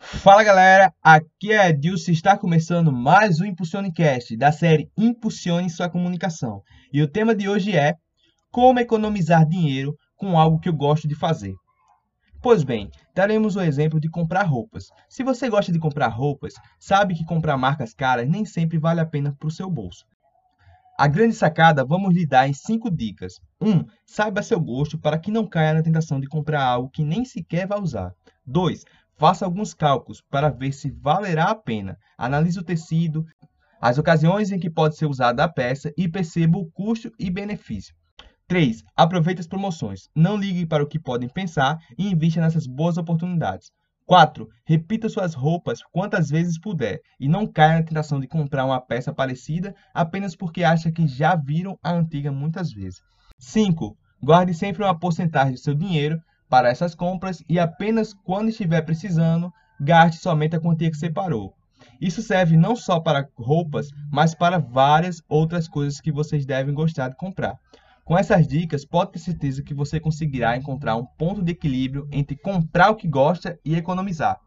Fala galera, aqui é Edilson e está começando mais um Impulsionecast da série Impulsione Sua Comunicação. E o tema de hoje é Como economizar dinheiro com algo que eu gosto de fazer. Pois bem, daremos o exemplo de comprar roupas. Se você gosta de comprar roupas, sabe que comprar marcas caras nem sempre vale a pena para o seu bolso. A grande sacada vamos lhe dar em 5 dicas. 1. Um, saiba seu gosto para que não caia na tentação de comprar algo que nem sequer vai usar. 2. Faça alguns cálculos para ver se valerá a pena. Analise o tecido, as ocasiões em que pode ser usada a peça e perceba o custo e benefício. 3. Aproveite as promoções. Não ligue para o que podem pensar e invista nessas boas oportunidades. 4. Repita suas roupas quantas vezes puder e não caia na tentação de comprar uma peça parecida apenas porque acha que já viram a antiga muitas vezes. 5. Guarde sempre uma porcentagem do seu dinheiro para essas compras e apenas quando estiver precisando, gaste somente a quantia que separou. Isso serve não só para roupas, mas para várias outras coisas que vocês devem gostar de comprar. Com essas dicas, pode ter certeza que você conseguirá encontrar um ponto de equilíbrio entre comprar o que gosta e economizar.